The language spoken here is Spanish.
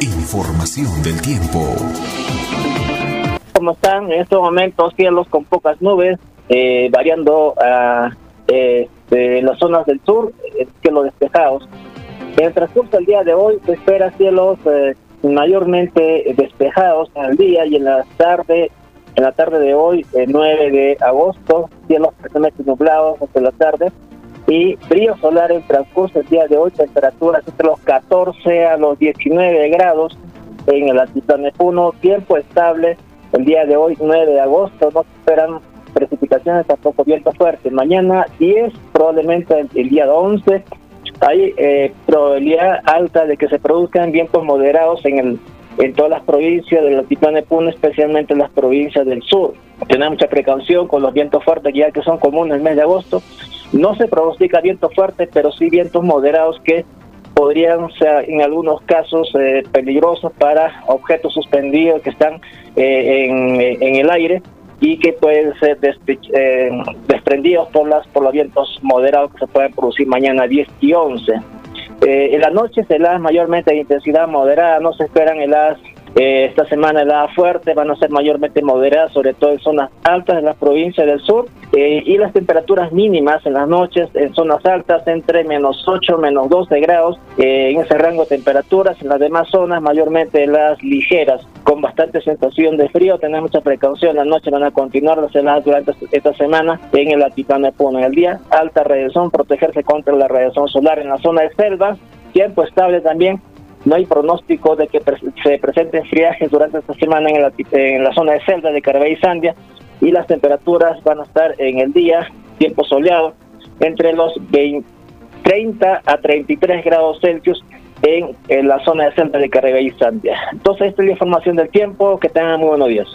Información del tiempo. ¿Cómo están? En estos momentos cielos con pocas nubes, eh, variando a eh, de las zonas del sur, eh, cielos despejados. En el transcurso del día de hoy se espera cielos eh, mayormente despejados en el día y en la tarde, en la tarde de hoy, el 9 de agosto, cielos parcialmente nublados hasta la tarde y brillo solar en transcurso del día de hoy, temperaturas entre los 14 a los 19 grados en el altiplano de Puno, tiempo estable el día de hoy, 9 de agosto, no esperan precipitaciones, tampoco viento fuerte. Mañana 10, probablemente el, el día 11, hay eh, probabilidad alta de que se produzcan vientos moderados en el en todas las provincias del altiplano Puno, especialmente en las provincias del sur. Tener mucha precaución con los vientos fuertes, ya que son comunes en el mes de agosto. No se pronostica vientos fuertes, pero sí vientos moderados que podrían ser en algunos casos eh, peligrosos para objetos suspendidos que están eh, en, el aire y que pueden ser eh, desprendidos por las por los vientos moderados que se pueden producir mañana 10 y 11. Eh, en la noche heladas mayormente de intensidad moderada, no se esperan heladas eh, esta semana heladas fuertes, van a ser mayormente moderadas, sobre todo en zonas altas de las provincias del sur, eh, y las temperaturas mínimas en las noches en zonas altas entre menos 8, menos 12 grados, eh, en ese rango de temperaturas, en las demás zonas mayormente las ligeras, con bastante sensación de frío, tener mucha precaución, la noche van a continuar las heladas durante esta semana en el altiplano de Puno. En el día, alta radiación, protegerse contra la radiación solar en la zona de selva, tiempo estable también, no hay pronóstico de que se presenten friajes durante esta semana en la, zona de selva de Carabay y Sandia y las temperaturas van a estar en el día, tiempo soleado, entre los 20, 30 a 33 grados Celsius en, la zona de selva de Carabay y Sandia. Entonces, esta es la información del tiempo. Que tengan muy buenos días.